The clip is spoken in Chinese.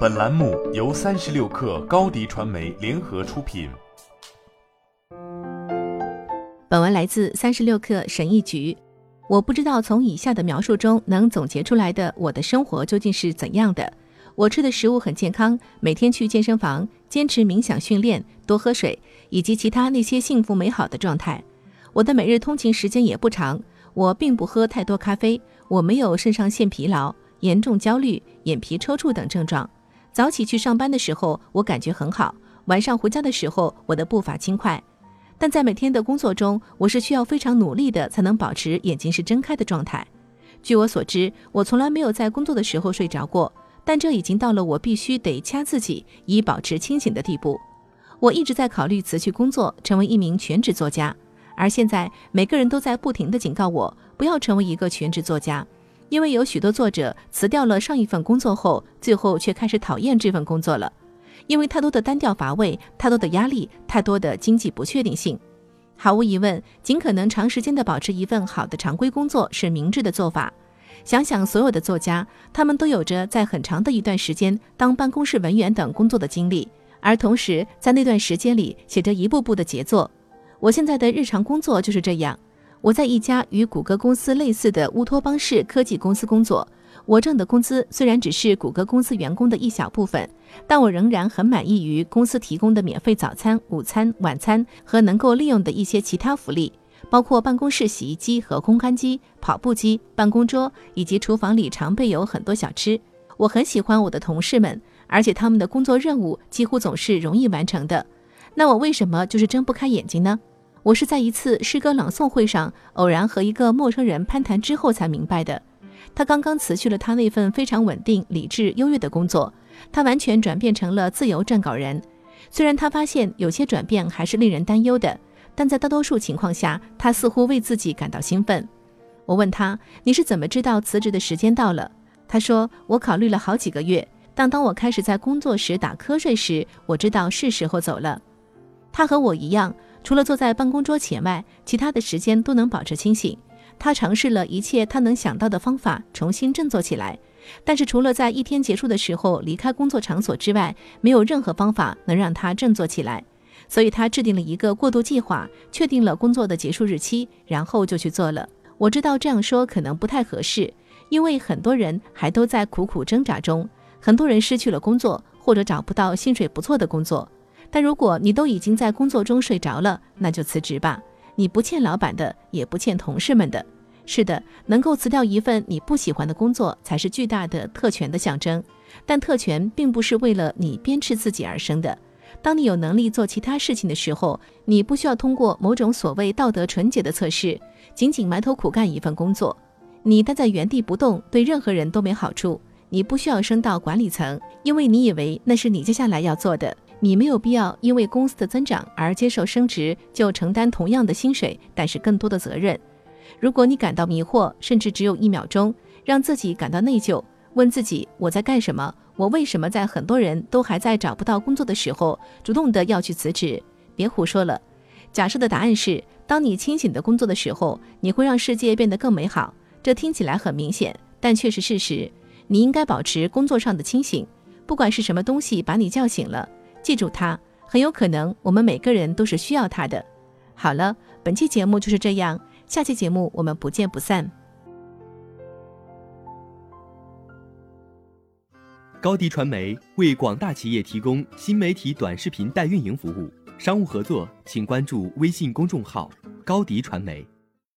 本栏目由三十六氪高低传媒联合出品。本文来自三十六氪神译局。我不知道从以下的描述中能总结出来的我的生活究竟是怎样的。我吃的食物很健康，每天去健身房，坚持冥想训练，多喝水，以及其他那些幸福美好的状态。我的每日通勤时间也不长，我并不喝太多咖啡，我没有肾上腺疲劳、严重焦虑、眼皮抽搐等症状。早起去上班的时候，我感觉很好；晚上回家的时候，我的步伐轻快。但在每天的工作中，我是需要非常努力的才能保持眼睛是睁开的状态。据我所知，我从来没有在工作的时候睡着过，但这已经到了我必须得掐自己以保持清醒的地步。我一直在考虑辞去工作，成为一名全职作家。而现在，每个人都在不停地警告我不要成为一个全职作家，因为有许多作者辞掉了上一份工作后，最后却开始讨厌这份工作了。因为太多的单调乏味，太多的压力，太多的经济不确定性。毫无疑问，尽可能长时间的保持一份好的常规工作是明智的做法。想想所有的作家，他们都有着在很长的一段时间当办公室文员等工作的经历，而同时在那段时间里写着一部部的杰作。我现在的日常工作就是这样。我在一家与谷歌公司类似的乌托邦式科技公司工作。我挣的工资虽然只是谷歌公司员工的一小部分，但我仍然很满意于公司提供的免费早餐、午餐、晚餐和能够利用的一些其他福利，包括办公室洗衣机和烘干机、跑步机、办公桌以及厨房里常备有很多小吃。我很喜欢我的同事们，而且他们的工作任务几乎总是容易完成的。那我为什么就是睁不开眼睛呢？我是在一次诗歌朗诵会上偶然和一个陌生人攀谈之后才明白的。他刚刚辞去了他那份非常稳定、理智、优越的工作，他完全转变成了自由撰稿人。虽然他发现有些转变还是令人担忧的，但在大多数情况下，他似乎为自己感到兴奋。我问他：“你是怎么知道辞职的时间到了？”他说：“我考虑了好几个月，但当我开始在工作时打瞌睡时，我知道是时候走了。”他和我一样，除了坐在办公桌前外，其他的时间都能保持清醒。他尝试了一切他能想到的方法重新振作起来，但是除了在一天结束的时候离开工作场所之外，没有任何方法能让他振作起来。所以他制定了一个过渡计划，确定了工作的结束日期，然后就去做了。我知道这样说可能不太合适，因为很多人还都在苦苦挣扎中，很多人失去了工作或者找不到薪水不错的工作。但如果你都已经在工作中睡着了，那就辞职吧。你不欠老板的，也不欠同事们的。是的，能够辞掉一份你不喜欢的工作，才是巨大的特权的象征。但特权并不是为了你鞭笞自己而生的。当你有能力做其他事情的时候，你不需要通过某种所谓道德纯洁的测试，仅仅埋头苦干一份工作。你待在原地不动，对任何人都没好处。你不需要升到管理层，因为你以为那是你接下来要做的。你没有必要因为公司的增长而接受升职，就承担同样的薪水，但是更多的责任。如果你感到迷惑，甚至只有一秒钟，让自己感到内疚，问自己我在干什么？我为什么在很多人都还在找不到工作的时候，主动的要去辞职？别胡说了。假设的答案是，当你清醒的工作的时候，你会让世界变得更美好。这听起来很明显，但却是事实。你应该保持工作上的清醒，不管是什么东西把你叫醒了。记住它，很有可能我们每个人都是需要它的。好了，本期节目就是这样，下期节目我们不见不散。高迪传媒为广大企业提供新媒体短视频代运营服务，商务合作请关注微信公众号高迪传媒。